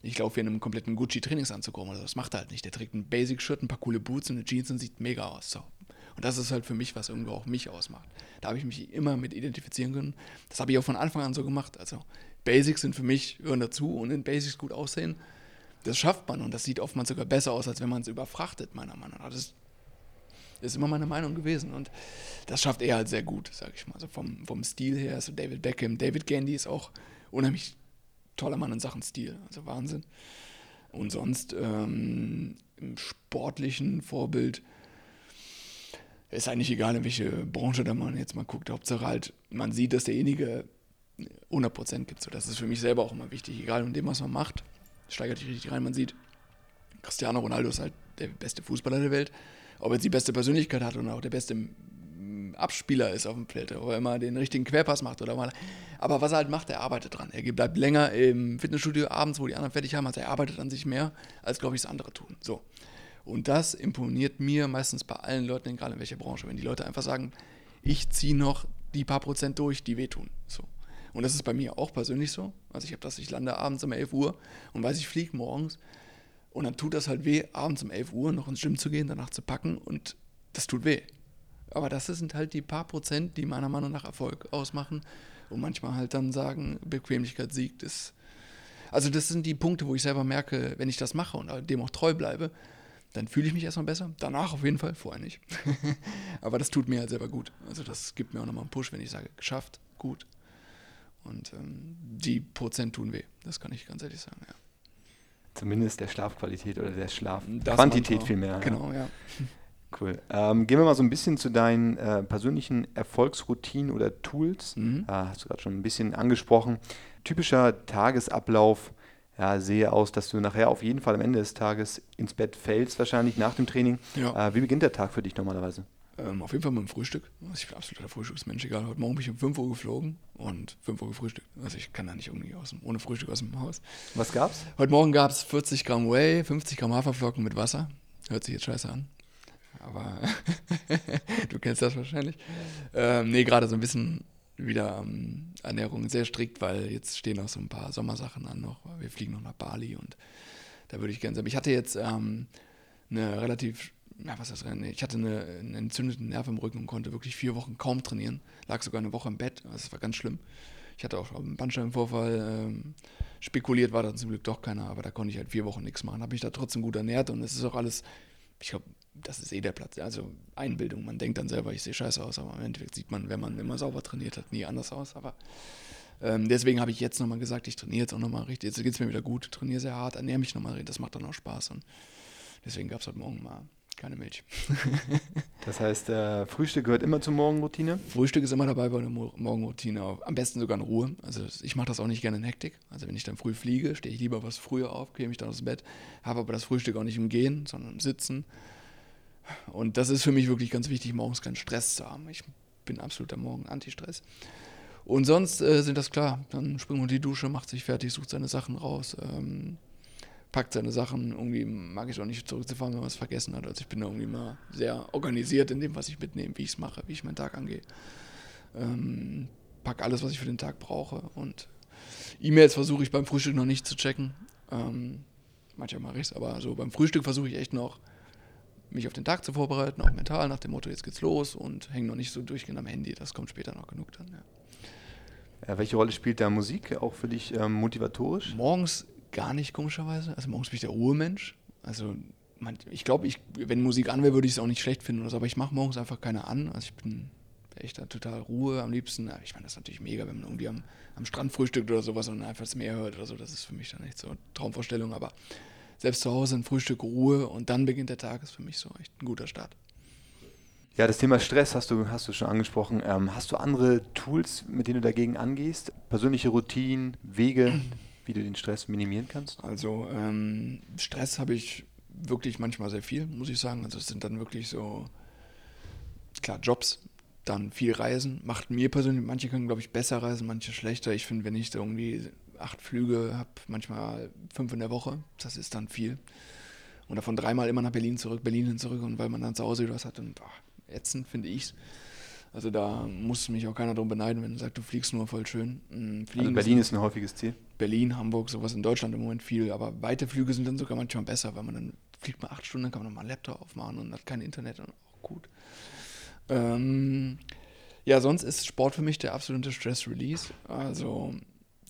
ich laufe hier in einem kompletten Gucci-Trainingsanzug rum oder das macht er halt nicht. Der trägt ein Basic-Shirt, ein paar coole Boots und eine Jeans und sieht mega aus. So. Und das ist halt für mich, was irgendwo auch mich ausmacht. Da habe ich mich immer mit identifizieren können. Das habe ich auch von Anfang an so gemacht. Also Basics sind für mich, hören dazu und in Basics gut aussehen. Das schafft man und das sieht oftmals sogar besser aus, als wenn man es überfrachtet, meiner Meinung nach. Das ist immer meine Meinung gewesen und das schafft er halt sehr gut, sage ich mal. Also vom, vom Stil her, also David Beckham, David Gandy ist auch unheimlich toller Mann in Sachen Stil, also Wahnsinn. Und sonst ähm, im sportlichen Vorbild ist eigentlich egal, in welche Branche da man jetzt mal guckt. Hauptsache halt, man sieht, dass derjenige 100% gibt. So, das ist für mich selber auch immer wichtig. Egal in dem, was man macht, steigert sich richtig rein. Man sieht, Cristiano Ronaldo ist halt der beste Fußballer der Welt. Ob er jetzt die beste Persönlichkeit hat und auch der beste Abspieler ist auf dem Feld, ob er immer den richtigen Querpass macht oder mal. Aber was er halt macht, er arbeitet dran. Er bleibt länger im Fitnessstudio abends, wo die anderen fertig haben, also er arbeitet an sich mehr, als glaube ich, das andere tun. So. Und das imponiert mir meistens bei allen Leuten, egal in welcher Branche, wenn die Leute einfach sagen, ich ziehe noch die paar Prozent durch, die wehtun. So. Und das ist bei mir auch persönlich so. Also ich habe das, ich lande abends um 11 Uhr und weiß, ich fliege morgens und dann tut das halt weh, abends um 11 Uhr noch ins Gym zu gehen, danach zu packen und das tut weh. Aber das sind halt die paar Prozent, die meiner Meinung nach Erfolg ausmachen und manchmal halt dann sagen, Bequemlichkeit siegt. Ist, also das sind die Punkte, wo ich selber merke, wenn ich das mache und dem auch treu bleibe, dann fühle ich mich erstmal besser. Danach auf jeden Fall, vorher nicht. (laughs) Aber das tut mir halt selber gut. Also das gibt mir auch nochmal einen Push, wenn ich sage, geschafft, gut. Und ähm, die Prozent tun weh, das kann ich ganz ehrlich sagen, ja. Zumindest der Schlafqualität oder der Schlafquantität vielmehr. Genau, ja. Cool. Ähm, gehen wir mal so ein bisschen zu deinen äh, persönlichen Erfolgsroutinen oder Tools. Mhm. Äh, hast du gerade schon ein bisschen angesprochen. Typischer Tagesablauf ja, sehe aus, dass du nachher auf jeden Fall am Ende des Tages ins Bett fällst, wahrscheinlich nach dem Training. Ja. Äh, wie beginnt der Tag für dich normalerweise? Ähm, auf jeden Fall mit dem Frühstück. Also ich bin absoluter Frühstücksmensch, egal. Heute Morgen bin ich um 5 Uhr geflogen und 5 Uhr gefrühstückt. Also ich kann da nicht irgendwie aus dem, ohne Frühstück aus dem Haus. Was gab's? Heute Morgen gab es 40 Gramm Whey, 50 Gramm Haferflocken mit Wasser. Hört sich jetzt scheiße an. Aber (laughs) du kennst das wahrscheinlich. Ähm, nee, gerade so ein bisschen wieder ähm, Ernährung sehr strikt, weil jetzt stehen auch so ein paar Sommersachen an noch. Wir fliegen noch nach Bali und da würde ich gerne sein. Ich hatte jetzt ähm, eine relativ ja, was ist das? Ich hatte eine, einen entzündeten Nerv im Rücken und konnte wirklich vier Wochen kaum trainieren. Lag sogar eine Woche im Bett. Das war ganz schlimm. Ich hatte auch einen Bandscheibenvorfall. Ähm, spekuliert war da zum Glück doch keiner, aber da konnte ich halt vier Wochen nichts machen. Habe mich da trotzdem gut ernährt und es ist auch alles, ich glaube, das ist eh der Platz. Also Einbildung. Man denkt dann selber, ich sehe scheiße aus, aber im Endeffekt sieht man, wenn man immer sauber trainiert hat, nie anders aus. Aber ähm, deswegen habe ich jetzt nochmal gesagt, ich trainiere jetzt auch nochmal richtig. Jetzt geht es mir wieder gut, trainiere sehr hart, ernähre mich nochmal, das macht dann auch Spaß. Und deswegen gab es heute Morgen mal keine Milch. (laughs) das heißt, äh, Frühstück gehört immer zur Morgenroutine? Frühstück ist immer dabei bei der Morgenroutine. Am besten sogar in Ruhe. Also ich mache das auch nicht gerne in Hektik. Also wenn ich dann früh fliege, stehe ich lieber was früher auf, gehe mich dann aus dem Bett, habe aber das Frühstück auch nicht im Gehen, sondern im Sitzen. Und das ist für mich wirklich ganz wichtig, morgens keinen Stress zu haben. Ich bin absoluter Morgen-Anti-Stress. Und sonst äh, sind das klar. Dann springt man in die Dusche, macht sich fertig, sucht seine Sachen raus. Ähm, packt seine Sachen. Irgendwie mag ich auch nicht zurückzufahren, wenn man es vergessen hat. Also ich bin irgendwie mal sehr organisiert in dem, was ich mitnehme, wie ich es mache, wie ich meinen Tag angehe. Ähm, pack alles, was ich für den Tag brauche. Und E-Mails versuche ich beim Frühstück noch nicht zu checken. Ähm, manchmal mache ich es, aber so beim Frühstück versuche ich echt noch, mich auf den Tag zu vorbereiten, auch mental nach dem Motto, jetzt geht's los und hänge noch nicht so durchgehend am Handy. Das kommt später noch genug dann, ja. Welche Rolle spielt da Musik auch für dich ähm, motivatorisch? Morgens gar nicht, komischerweise. Also morgens bin ich der Ruhemensch. Also man, ich glaube, ich, wenn Musik an wäre, würde ich es auch nicht schlecht finden oder so, aber ich mache morgens einfach keine an. Also ich bin echt da total Ruhe am liebsten. Ich meine, das ist natürlich mega, wenn man irgendwie am, am Strand frühstückt oder sowas und einfach das Meer hört oder so. Das ist für mich dann echt so eine Traumvorstellung. Aber selbst zu Hause ein Frühstück Ruhe und dann beginnt der Tag, ist für mich so echt ein guter Start. Ja, das Thema Stress hast du, hast du schon angesprochen. Ähm, hast du andere Tools, mit denen du dagegen angehst? Persönliche Routinen, Wege? (clears throat) wie du den Stress minimieren kannst? Also ähm, Stress habe ich wirklich manchmal sehr viel, muss ich sagen. Also es sind dann wirklich so, klar, Jobs, dann viel Reisen. Macht mir persönlich, manche können, glaube ich, besser reisen, manche schlechter. Ich finde, wenn ich da irgendwie acht Flüge habe, manchmal fünf in der Woche, das ist dann viel. Und davon dreimal immer nach Berlin zurück, Berlin hin zurück und weil man dann zu Hause was hat und boah, ätzend finde ich es. Also da muss mich auch keiner drum beneiden, wenn du sagst, du fliegst nur voll schön. Hm, fliegen also Berlin ist ein häufiges Ziel. Berlin, Hamburg, sowas in Deutschland im Moment viel, aber weite Flüge sind dann sogar manchmal besser, weil man dann fliegt man acht Stunden, dann kann man nochmal einen Laptop aufmachen und hat kein Internet und auch gut. Ähm, ja, sonst ist Sport für mich der absolute Stress-Release. Also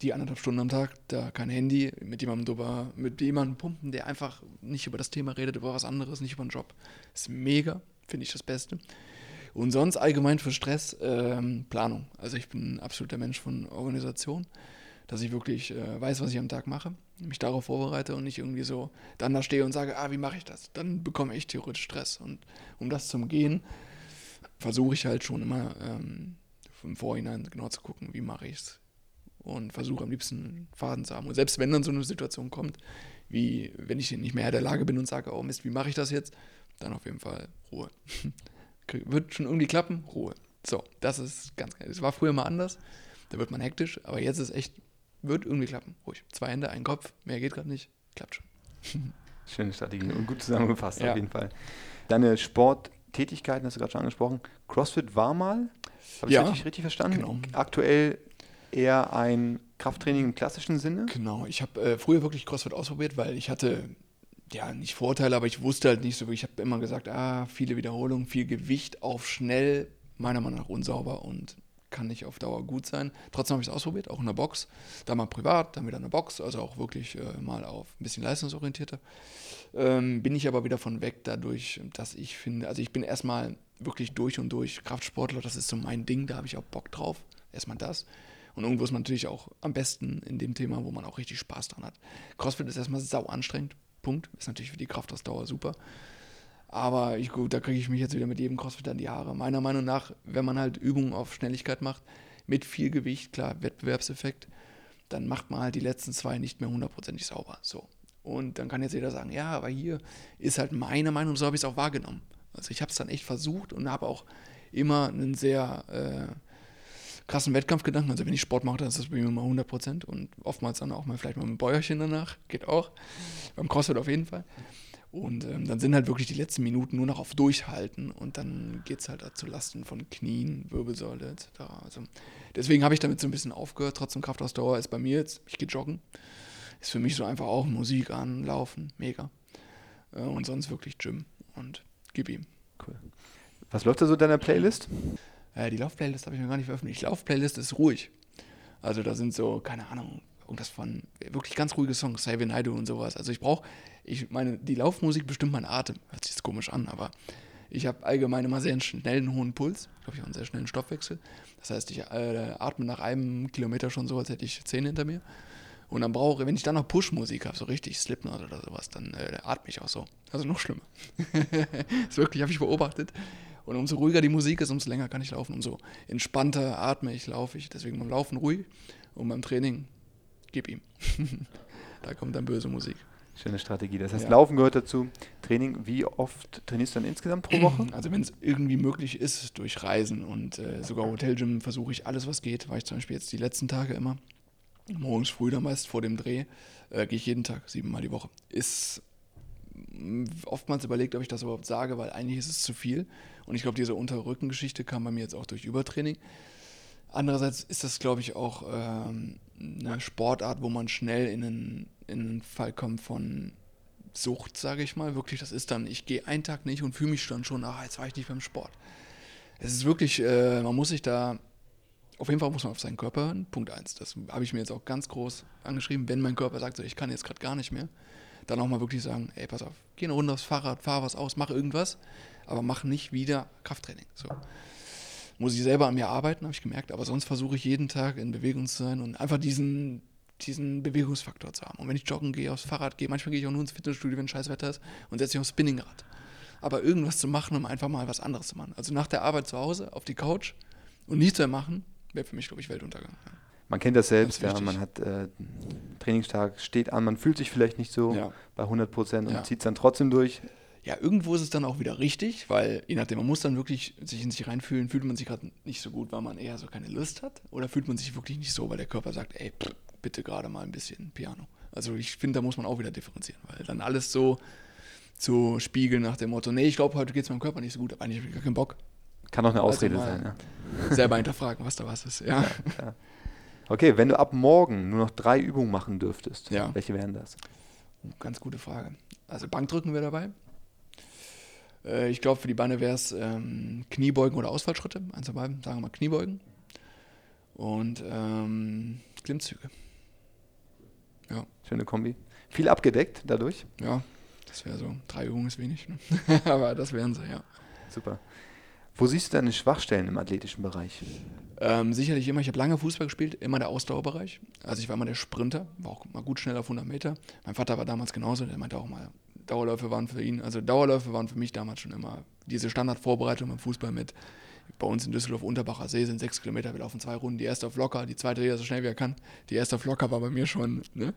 die anderthalb Stunden am Tag, da kein Handy, mit jemandem drüber, mit jemandem pumpen, der einfach nicht über das Thema redet, über was anderes, nicht über den Job. Ist mega, finde ich das Beste. Und sonst allgemein für Stress ähm, Planung. Also ich bin ein absoluter Mensch von Organisation, dass ich wirklich äh, weiß, was ich am Tag mache, mich darauf vorbereite und nicht irgendwie so dann da stehe und sage, ah, wie mache ich das? Dann bekomme ich theoretisch Stress. Und um das zu umgehen, versuche ich halt schon immer ähm, im Vorhinein genau zu gucken, wie mache ich es. Und versuche am liebsten Faden zu haben. Und selbst wenn dann so eine Situation kommt, wie wenn ich nicht mehr in der Lage bin und sage, oh Mist, wie mache ich das jetzt? Dann auf jeden Fall Ruhe. (laughs) wird schon irgendwie klappen, Ruhe. So, das ist ganz geil. Es war früher mal anders, da wird man hektisch, aber jetzt ist echt, wird irgendwie klappen, ruhig. Zwei Hände, ein Kopf, mehr geht gerade nicht, klappt schon. (laughs) Schöne Strategie und gut zusammengefasst ja. auf jeden Fall. Deine Sporttätigkeiten hast du gerade schon angesprochen. CrossFit war mal, habe ich ja, richtig, richtig verstanden? Genau. Aktuell eher ein Krafttraining im klassischen Sinne? Genau, ich habe äh, früher wirklich CrossFit ausprobiert, weil ich hatte ja, nicht Vorteile, aber ich wusste halt nicht so, ich habe immer gesagt, ah, viele Wiederholungen, viel Gewicht auf schnell, meiner Meinung nach unsauber und kann nicht auf Dauer gut sein. Trotzdem habe ich es ausprobiert, auch in der Box. Da mal privat, dann wieder in der Box, also auch wirklich äh, mal auf ein bisschen leistungsorientierter. Ähm, bin ich aber wieder von weg dadurch, dass ich finde, also ich bin erstmal wirklich durch und durch Kraftsportler, das ist so mein Ding, da habe ich auch Bock drauf. Erstmal das. Und irgendwo ist man natürlich auch am besten in dem Thema, wo man auch richtig Spaß dran hat. CrossFit ist erstmal sau anstrengend, Punkt. Ist natürlich für die Kraftausdauer super. Aber ich, gut, da kriege ich mich jetzt wieder mit jedem Crossfit an die Haare. Meiner Meinung nach, wenn man halt Übungen auf Schnelligkeit macht, mit viel Gewicht, klar, Wettbewerbseffekt, dann macht man halt die letzten zwei nicht mehr hundertprozentig sauber. So. Und dann kann jetzt jeder sagen, ja, aber hier ist halt meine Meinung, so habe ich es auch wahrgenommen. Also ich habe es dann echt versucht und habe auch immer einen sehr äh, krassen Wettkampfgedanken. Also wenn ich Sport mache, dann ist das bei mir immer 100% und oftmals dann auch mal vielleicht mal ein Bäuerchen danach, geht auch. Beim Crossfit auf jeden Fall. Und ähm, dann sind halt wirklich die letzten Minuten nur noch auf Durchhalten und dann geht es halt zu Lasten von Knien, Wirbelsäule etc. Also deswegen habe ich damit so ein bisschen aufgehört. Trotzdem Kraftausdauer ist bei mir jetzt, ich gehe joggen. Ist für mich so einfach auch Musik an, Laufen, mega. Äh, und sonst wirklich Gym und gib ihm. Cool. Was läuft da so in deiner Playlist? Äh, die Lauf-Playlist habe ich noch gar nicht veröffentlicht. Die Lauf-Playlist ist ruhig. Also da sind so, keine Ahnung, irgendwas von wirklich ganz ruhige Songs, Save Naidu und sowas. Also ich brauche, ich meine, die Laufmusik bestimmt meinen Atem. Hört sich jetzt komisch an, aber ich habe allgemein immer sehr einen schnellen, hohen Puls. Ich glaube, ich habe einen sehr schnellen Stoffwechsel. Das heißt, ich äh, atme nach einem Kilometer schon so, als hätte ich zehn hinter mir. Und dann brauche, wenn ich dann noch Push-Musik habe, so richtig Slipknot oder sowas, dann äh, atme ich auch so. Also noch schlimmer. (laughs) das wirklich, habe ich beobachtet. Und umso ruhiger die Musik ist, umso länger kann ich laufen. Umso entspannter atme ich, laufe ich. Deswegen beim Laufen ruhig und beim Training gib ihm. (laughs) da kommt dann böse Musik. Schöne Strategie. Das heißt, ja. Laufen gehört dazu. Training, wie oft trainierst du dann insgesamt pro Woche? (clears throat) Also wenn es irgendwie möglich ist, durch Reisen und äh, sogar Hotelgym versuche ich alles, was geht. War ich zum Beispiel jetzt die letzten Tage immer. Morgens früh dann meist vor dem Dreh äh, gehe ich jeden Tag, siebenmal die Woche. Ist oftmals überlegt, ob ich das überhaupt sage, weil eigentlich ist es zu viel. Und ich glaube, diese Unterrückengeschichte kam bei mir jetzt auch durch Übertraining. Andererseits ist das, glaube ich, auch ähm, eine Sportart, wo man schnell in einen, in einen Fall kommt von Sucht, sage ich mal. Wirklich, das ist dann, ich gehe einen Tag nicht und fühle mich dann schon, ach, jetzt war ich nicht beim Sport. Es ist wirklich, äh, man muss sich da, auf jeden Fall muss man auf seinen Körper hören. Punkt eins. Das habe ich mir jetzt auch ganz groß angeschrieben. Wenn mein Körper sagt, so, ich kann jetzt gerade gar nicht mehr, dann auch mal wirklich sagen, ey, pass auf, geh eine Runde aufs Fahrrad, fahr was aus, mach irgendwas, aber mach nicht wieder Krafttraining. So muss ich selber an mir arbeiten, habe ich gemerkt. Aber sonst versuche ich jeden Tag in Bewegung zu sein und einfach diesen, diesen Bewegungsfaktor zu haben. Und wenn ich joggen gehe, aufs Fahrrad gehe, manchmal gehe ich auch nur ins Fitnessstudio, wenn scheiß Wetter ist und setze mich aufs Spinningrad. Aber irgendwas zu machen, um einfach mal was anderes zu machen. Also nach der Arbeit zu Hause auf die Couch und nichts zu machen, wäre für mich, glaube ich, Weltuntergang. Ja. Man kennt das selbst, das ja, man hat äh, Trainingstag, steht an, man fühlt sich vielleicht nicht so ja. bei 100 Prozent und ja. zieht es dann trotzdem durch ja, irgendwo ist es dann auch wieder richtig, weil je nachdem, man muss dann wirklich sich in sich reinfühlen, fühlt man sich gerade nicht so gut, weil man eher so keine Lust hat, oder fühlt man sich wirklich nicht so, weil der Körper sagt, ey, pff, bitte gerade mal ein bisschen Piano. Also ich finde, da muss man auch wieder differenzieren, weil dann alles so zu spiegeln nach dem Motto, nee, ich glaube, heute geht es meinem Körper nicht so gut, aber eigentlich habe ich gar keinen Bock. Kann auch eine also Ausrede also sein, ja. Selber hinterfragen, was da was ist, ja. ja, ja. Okay, wenn du ab morgen nur noch drei Übungen machen dürftest, ja. welche wären das? Ganz gute Frage. Also Bankdrücken wäre dabei. Äh, ich glaube, für die Beine wäre es ähm, Kniebeugen oder Ausfallschritte. Eins von beiden, sagen wir mal Kniebeugen. Und ähm, Klimmzüge. Ja. Schöne Kombi. Viel abgedeckt dadurch? Ja, das wäre so. Drei Übungen ist wenig. Ne? (laughs) Aber das wären sie, ja. Super. Wo siehst du deine Schwachstellen im athletischen Bereich? Ähm, sicherlich immer, ich habe lange Fußball gespielt, immer der Ausdauerbereich. Also ich war immer der Sprinter, war auch mal gut schnell auf 100 Meter. Mein Vater war damals genauso, der meinte auch mal, Dauerläufe waren für ihn, also Dauerläufe waren für mich damals schon immer diese Standardvorbereitung im Fußball mit. Bei uns in Düsseldorf Unterbacher See sind sechs Kilometer, wir laufen zwei Runden. Die erste auf locker, die zweite jeder so schnell wie er kann. Die erste auf locker war bei mir schon. Ne?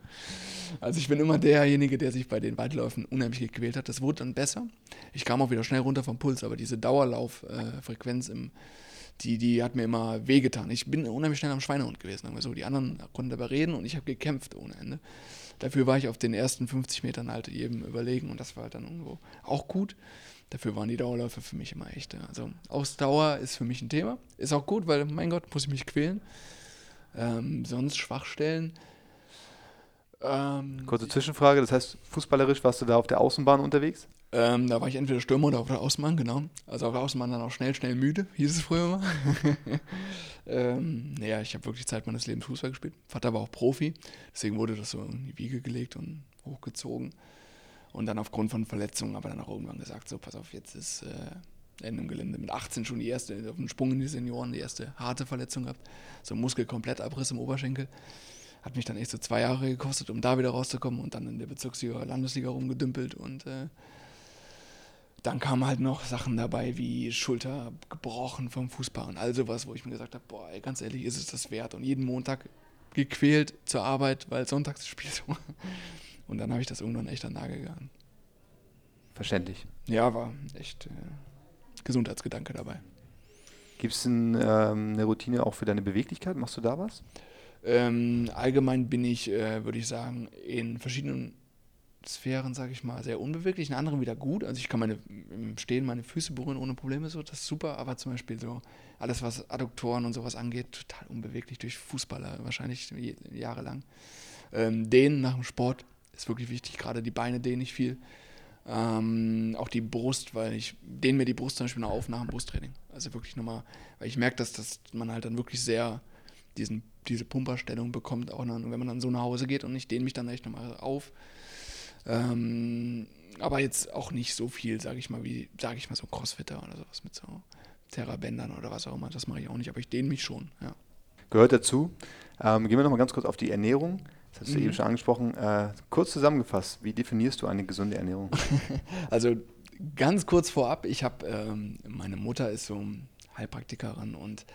Also ich bin immer derjenige, der sich bei den Weitläufen unheimlich gequält hat. Das wurde dann besser. Ich kam auch wieder schnell runter vom Puls, aber diese Dauerlauffrequenz äh, die, die hat mir immer wehgetan. Ich bin unheimlich schnell am Schweinehund gewesen. So. Die anderen konnten dabei reden und ich habe gekämpft ohne Ende. Dafür war ich auf den ersten 50 Metern halt jedem überlegen und das war halt dann irgendwo auch gut. Dafür waren die Dauerläufe für mich immer echt. Also Ausdauer ist für mich ein Thema. Ist auch gut, weil, mein Gott, muss ich mich quälen. Ähm, sonst Schwachstellen. Ähm, Kurze Zwischenfrage, das heißt, fußballerisch warst du da auf der Außenbahn unterwegs? Ähm, da war ich entweder Stürmer oder auf der Außenbahn, genau. Also auf der Außenbahn dann auch schnell, schnell müde, hieß es früher mal. (laughs) ähm, naja, ich habe wirklich Zeit meines Lebens Fußball gespielt. Vater war auch Profi, deswegen wurde das so in die Wiege gelegt und hochgezogen. Und dann aufgrund von Verletzungen aber dann auch irgendwann gesagt, so pass auf, jetzt ist äh, Ende im Gelände. Mit 18 schon die erste, auf den Sprung in die Senioren, die erste harte Verletzung gehabt. So Muskelkomplettabriss im Oberschenkel. Hat mich dann echt so zwei Jahre gekostet, um da wieder rauszukommen und dann in der Bezirksliga, Landesliga rumgedümpelt und äh, dann kamen halt noch Sachen dabei wie Schulter gebrochen vom Fußball und all sowas, wo ich mir gesagt habe, boah, ey, ganz ehrlich, ist es das wert? Und jeden Montag gequält zur Arbeit, weil sonntags spielt. (laughs) Und dann habe ich das irgendwann echt an Nagel gegangen. Verständlich. Ja, war echt äh, Gesundheitsgedanke dabei. Gibt es ein, ähm, eine Routine auch für deine Beweglichkeit? Machst du da was? Ähm, allgemein bin ich, äh, würde ich sagen, in verschiedenen Sphären, sage ich mal, sehr unbeweglich, in anderen wieder gut. Also ich kann meine im Stehen meine Füße berühren ohne Probleme, so das ist super. Aber zum Beispiel so alles, was Adduktoren und sowas angeht, total unbeweglich durch Fußballer wahrscheinlich jahrelang. Ähm, dehnen nach dem Sport ist wirklich wichtig. Gerade die Beine dehne ich viel. Ähm, auch die Brust, weil ich dehne mir die Brust zum Beispiel noch auf nach dem Brusttraining. Also wirklich nochmal, weil ich merke, dass, dass man halt dann wirklich sehr diesen, diese Pumperstellung bekommt, auch dann, wenn man dann so nach Hause geht und ich dehne mich dann echt nochmal auf. Ähm, aber jetzt auch nicht so viel, sage ich mal, wie, sage ich mal, so Crossfitter oder sowas mit so Terrabändern oder was auch immer. Das mache ich auch nicht, aber ich dehne mich schon, ja. Gehört dazu. Ähm, gehen wir nochmal ganz kurz auf die Ernährung. Das hast du mhm. eben schon angesprochen. Äh, kurz zusammengefasst, wie definierst du eine gesunde Ernährung? (laughs) also ganz kurz vorab, ich habe, ähm, meine Mutter ist so Heilpraktikerin und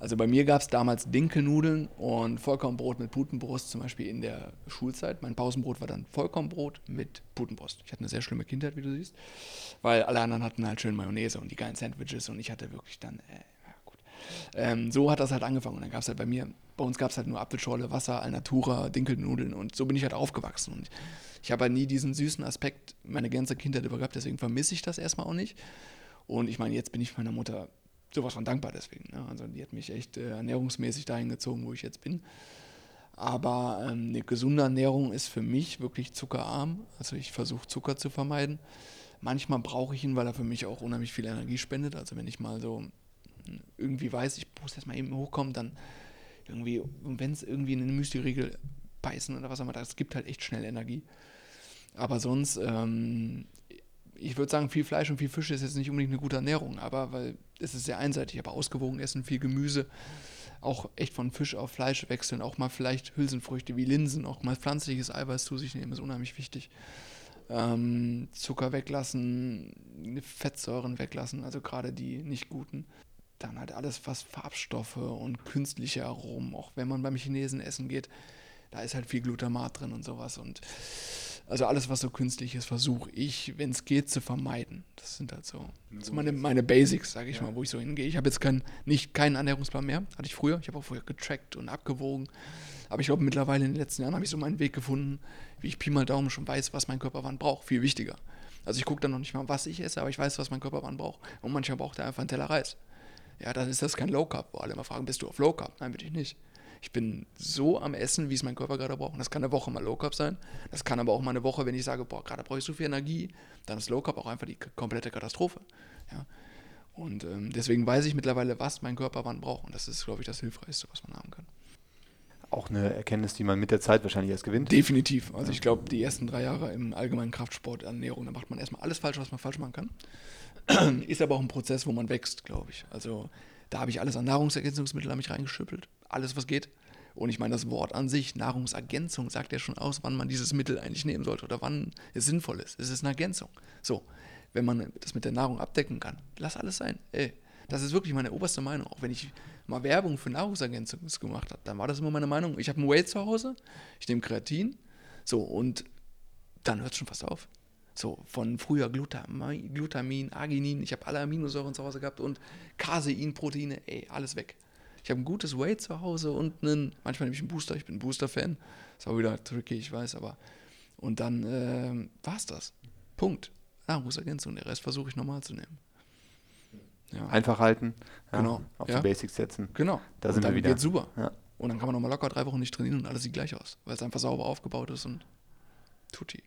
also bei mir gab es damals Dinkelnudeln und Vollkornbrot mit Putenbrust, zum Beispiel in der Schulzeit. Mein Pausenbrot war dann Vollkornbrot mit Putenbrust. Ich hatte eine sehr schlimme Kindheit, wie du siehst, weil alle anderen hatten halt schön Mayonnaise und die geilen Sandwiches und ich hatte wirklich dann, äh, ja gut. Ähm, so hat das halt angefangen und dann gab es halt bei mir, bei uns gab es halt nur Apfelschorle, Wasser, Alnatura, Dinkelnudeln und so bin ich halt aufgewachsen und ich habe halt nie diesen süßen Aspekt meine ganze Kindheit über gehabt, deswegen vermisse ich das erstmal auch nicht. Und ich meine, jetzt bin ich meiner Mutter sowas von dankbar deswegen. Ne? Also die hat mich echt äh, ernährungsmäßig dahin gezogen, wo ich jetzt bin. Aber ähm, eine gesunde Ernährung ist für mich wirklich zuckerarm. Also ich versuche Zucker zu vermeiden. Manchmal brauche ich ihn, weil er für mich auch unheimlich viel Energie spendet. Also wenn ich mal so hm, irgendwie weiß, ich muss jetzt mal eben hochkommen, dann irgendwie, wenn es irgendwie in eine Müsli-Riegel beißen oder was auch immer, das gibt halt echt schnell Energie. Aber sonst ähm, ich würde sagen, viel Fleisch und viel Fisch ist jetzt nicht unbedingt eine gute Ernährung, aber weil es ist sehr einseitig, aber ausgewogen essen, viel Gemüse, auch echt von Fisch auf Fleisch wechseln, auch mal vielleicht Hülsenfrüchte wie Linsen, auch mal pflanzliches Eiweiß zu sich nehmen, ist unheimlich wichtig. Ähm, Zucker weglassen, Fettsäuren weglassen, also gerade die nicht guten. Dann halt alles, was Farbstoffe und künstliche Aromen, auch wenn man beim Chinesen essen geht, da ist halt viel Glutamat drin und sowas und also alles, was so künstlich ist, versuche ich, wenn es geht, zu vermeiden. Das sind halt so, so meine, meine Basics, sage ich ja. mal, wo ich so hingehe. Ich habe jetzt kein, nicht keinen Ernährungsplan mehr, hatte ich früher. Ich habe auch vorher getrackt und abgewogen. Aber ich glaube, mittlerweile in den letzten Jahren habe ich so meinen Weg gefunden, wie ich Pi mal Daumen schon weiß, was mein Körper wann braucht. Viel wichtiger. Also ich gucke dann noch nicht mal, was ich esse, aber ich weiß, was mein Körper wann braucht. Und manchmal braucht er einfach einen Teller Reis. Ja, dann ist das kein Low Carb, wo alle immer fragen, bist du auf Low Carb? Nein, bitte ich nicht. Ich bin so am Essen, wie es mein Körper gerade braucht. Und das kann eine Woche mal Low Carb sein. Das kann aber auch mal eine Woche, wenn ich sage, boah, gerade brauche ich so viel Energie, dann ist Low Carb auch einfach die komplette Katastrophe. Ja. Und ähm, deswegen weiß ich mittlerweile, was mein Körper wann braucht. Und das ist, glaube ich, das Hilfreichste, was man haben kann. Auch eine Erkenntnis, die man mit der Zeit wahrscheinlich erst gewinnt. Definitiv. Also ich glaube, die ersten drei Jahre im allgemeinen Kraftsport, Ernährung, da macht man erstmal alles falsch, was man falsch machen kann. (clears throat) ist aber auch ein Prozess, wo man wächst, glaube ich. Also da habe ich alles an Nahrungsergänzungsmittel an mich reingeschüppelt. Alles, was geht. Und ich meine, das Wort an sich, Nahrungsergänzung, sagt ja schon aus, wann man dieses Mittel eigentlich nehmen sollte oder wann es sinnvoll ist. Es ist eine Ergänzung. So, wenn man das mit der Nahrung abdecken kann, lass alles sein. Ey, das ist wirklich meine oberste Meinung. Auch wenn ich mal Werbung für Nahrungsergänzung gemacht habe, dann war das immer meine Meinung. Ich habe ein Whey zu Hause, ich nehme Kreatin, so, und dann hört es schon fast auf. So, von früher Glutamin, Glutamin Arginin, ich habe alle Aminosäuren zu Hause gehabt und Casein, Proteine, ey, alles weg. Ich habe ein gutes Weight zu Hause und einen, manchmal nehme ich einen Booster, ich bin ein Booster-Fan. Ist auch wieder tricky, ich weiß, aber. Und dann äh, war es das. Punkt. Nahrungsergänzung, der Rest versuche ich normal zu nehmen. Ja. Einfach halten, ja, genau. auf ja. die Basics setzen. Genau. Da sind wir wieder. Geht super. Und dann kann man nochmal locker drei Wochen nicht trainieren und alles sieht gleich aus, weil es einfach sauber aufgebaut ist und tutti.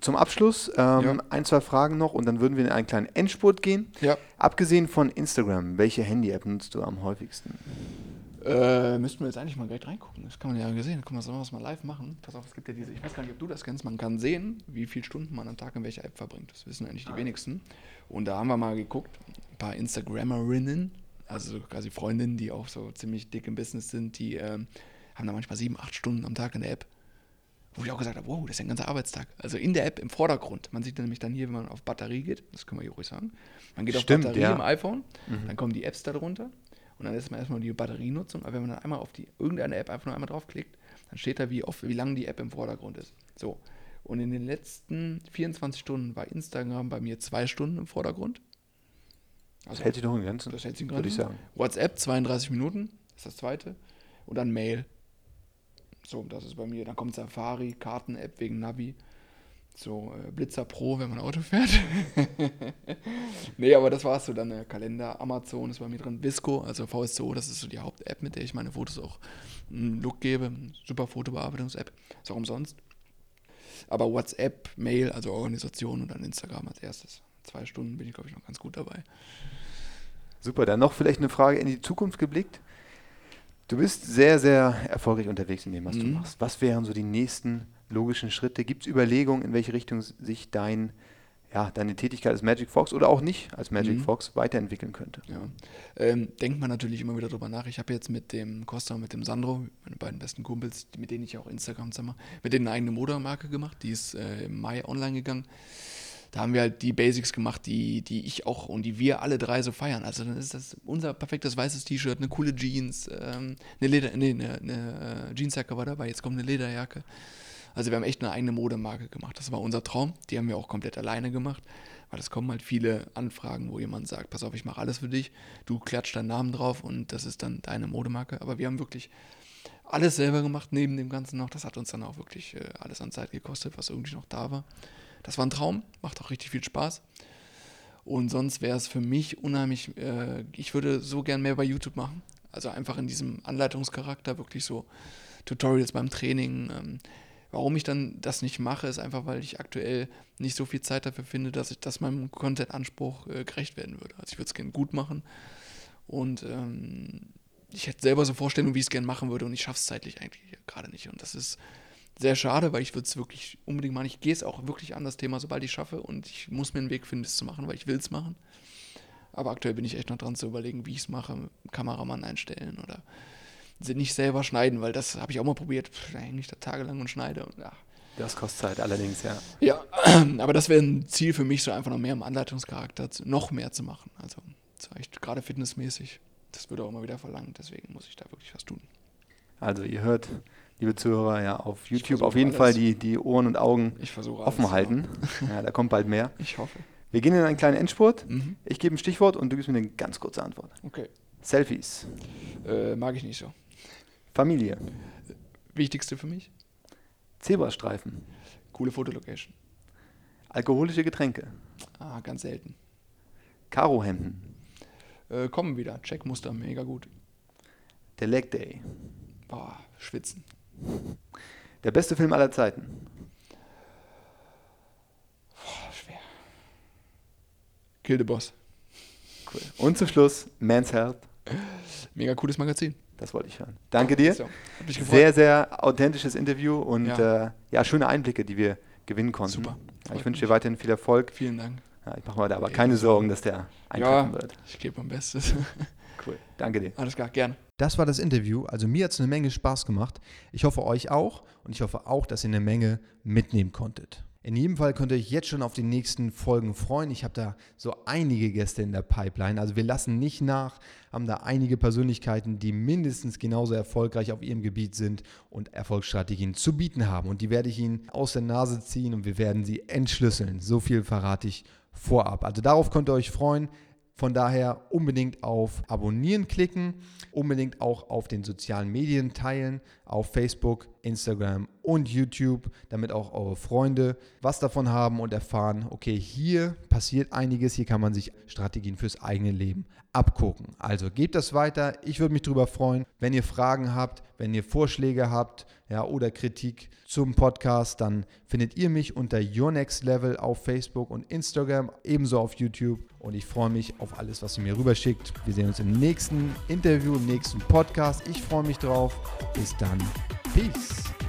Zum Abschluss ähm, Ja. ein, zwei Fragen noch und dann würden wir in einen kleinen Endspurt gehen. Ja. Abgesehen von Instagram, welche Handy-App nutzt du am häufigsten? Äh, müssten wir jetzt eigentlich mal gleich reingucken. Das kann man ja gesehen. Guck mal, sollen wir das mal live machen? Pass auf, es gibt ja diese, ich weiß gar nicht, ob du das kennst, man kann sehen, wie viele Stunden man am Tag in welcher App verbringt. Das wissen eigentlich die wenigsten. Und da haben wir mal geguckt, ein paar Instagrammerinnen, also quasi Freundinnen, die auch so ziemlich dick im Business sind, die ähm, haben da manchmal sieben, acht Stunden am Tag in der App. Wo ich auch gesagt habe, wow, das ist ein ganzer Arbeitstag. Also in der App im Vordergrund. Man sieht nämlich dann hier, wenn man auf Batterie geht, das können wir hier ruhig sagen. Man geht Stimmt, auf Batterie ja. im iPhone, dann kommen die Apps darunter und dann ist man erstmal die Batterienutzung. Aber wenn man dann einmal auf die irgendeine App einfach nur einmal draufklickt, dann steht da, wie oft, wie lange die App im Vordergrund ist. So. Und in den letzten 24 Stunden war Instagram bei mir zwei Stunden im Vordergrund. Das hält sich doch in Grenzen, Das hält sich in würde ich sagen. WhatsApp 32 Minuten, ist das zweite. Und dann Mail. So, das ist bei mir. Dann kommt Safari, Karten-App wegen Navi. So, äh, Blitzer Pro, wenn man Auto fährt. (laughs) nee, aber das war's so. Dann äh, Kalender, Amazon ist bei mir drin. Visco, also VSCO, das ist so die Haupt-App, mit der ich meine Fotos auch einen Look gebe. Super Fotobearbeitungs-App. Ist auch umsonst. Aber WhatsApp, Mail, also Organisation und dann Instagram als erstes. Zwei Stunden bin ich, glaube ich, noch ganz gut dabei. Super, dann noch vielleicht eine Frage in die Zukunft geblickt. Du bist sehr, sehr erfolgreich unterwegs in dem, was du Mhm. machst. Was wären so die nächsten logischen Schritte? Gibt es Überlegungen, in welche Richtung sich dein, ja, deine Tätigkeit als Magic Fox oder auch nicht als Magic Mhm. Fox weiterentwickeln könnte? Ja. Ähm, denkt man natürlich immer wieder drüber nach. Ich habe jetzt mit dem Costa und mit dem Sandro, meine beiden besten Kumpels, mit denen ich auch Instagram zusammen mache, mit denen eine eigene Modemarke gemacht. Die ist äh, im Mai online gegangen. Da haben wir halt die Basics gemacht, die, die ich auch und die wir alle drei so feiern. Also dann ist das unser perfektes weißes T-Shirt, eine coole Jeans, ähm, eine Leder, nee, eine, eine äh, Jeansjacke war dabei, jetzt kommt eine Lederjacke. Also wir haben echt eine eigene Modemarke gemacht. Das war unser Traum. Die haben wir auch komplett alleine gemacht, weil es kommen halt viele Anfragen, wo jemand sagt, pass auf, ich mache alles für dich. Du klatscht deinen Namen drauf und das ist dann deine Modemarke. Aber wir haben wirklich alles selber gemacht, neben dem Ganzen noch. Das hat uns dann auch wirklich äh, alles an Zeit gekostet, was irgendwie noch da war. Das war ein Traum, macht auch richtig viel Spaß. Und sonst wäre es für mich unheimlich, äh, ich würde so gern mehr bei YouTube machen. Also einfach in diesem Anleitungscharakter, wirklich so Tutorials beim Training. Ähm, warum ich dann das nicht mache, ist einfach, weil ich aktuell nicht so viel Zeit dafür finde, dass ich das meinem Content-Anspruch äh, gerecht werden würde. Also ich würde es gerne gut machen. Und ähm, ich hätte selber so Vorstellungen, wie ich es gerne machen würde und ich schaffe es zeitlich eigentlich gerade nicht. Und das ist sehr schade, weil ich würde es wirklich unbedingt machen. Ich gehe es auch wirklich an das Thema, sobald ich schaffe und ich muss mir einen Weg finden, es zu machen, weil ich will es machen. Aber aktuell bin ich echt noch dran zu überlegen, wie ich es mache, Kameramann einstellen oder sie nicht selber schneiden, weil das habe ich auch mal probiert. Pff, Da hänge ich da tagelang und schneide und ach. Das kostet Zeit allerdings, ja. Ja, (clears throat) aber das wäre ein Ziel für mich, so einfach noch mehr im Anleitungscharakter, noch mehr zu machen. Also gerade fitnessmäßig. Das würde auch immer wieder verlangt, deswegen muss ich da wirklich was tun. Also ihr hört, liebe Zuhörer, ja, auf YouTube auf jeden alles. Fall die, die Ohren und Augen offen alles halten. Ja, da kommt bald mehr. Ich hoffe. Wir gehen in einen kleinen Endspurt. Mhm. Ich gebe ein Stichwort und du gibst mir eine ganz kurze Antwort. Okay. Selfies, Äh, mag ich nicht so. Familie, Wichtigste für mich? Zebrastreifen, Coole Fotolocation. alkoholische Getränke, Ah, ganz selten. Karohemden, Äh, kommen wieder. Checkmuster, mega gut. der Leg Day, Boah, schwitzen. Der beste Film aller Zeiten, Boah, schwer. Kill the Boss. cool. Und zum Schluss Man's Health, Mega cooles Magazin. das wollte ich hören. Danke dir. So. Sehr, sehr authentisches Interview und ja, äh, ja schöne Einblicke, die wir gewinnen konnten. Super. Ja, Freut ich wünsche dir weiterhin viel Erfolg. Vielen Dank. Ja, ich mache mir da aber keine Sorgen, dass der eintreffen Ja, wird. ich gebe mein Bestes. (laughs) Cool. Danke dir. Alles klar, gerne. Das war das Interview. Also mir hat es eine Menge Spaß gemacht. Ich hoffe euch auch und ich hoffe auch, dass ihr eine Menge mitnehmen konntet. In jedem Fall könnt ihr euch jetzt schon auf die nächsten Folgen freuen. Ich habe da so einige Gäste in der Pipeline. Also wir lassen nicht nach, haben da einige Persönlichkeiten, die mindestens genauso erfolgreich auf ihrem Gebiet sind und Erfolgsstrategien zu bieten haben. Und die werde ich Ihnen aus der Nase ziehen und wir werden sie entschlüsseln. So viel verrate ich vorab. Also darauf könnt ihr euch freuen. Von daher unbedingt auf Abonnieren klicken, unbedingt auch auf den sozialen Medien teilen, auf Facebook, Instagram und YouTube, damit auch eure Freunde was davon haben und erfahren, okay, hier passiert einiges, hier kann man sich Strategien fürs eigene Leben abgucken. Also gebt das weiter, ich würde mich darüber freuen, wenn ihr Fragen habt, wenn ihr Vorschläge habt ja, oder Kritik zum Podcast, dann findet ihr mich unter Your Next Level auf Facebook und Instagram, ebenso auf YouTube und ich freue mich auf alles, was ihr mir rüberschickt. Wir sehen uns im nächsten Interview, im nächsten Podcast. Ich freue mich drauf. Bis dann. Peace.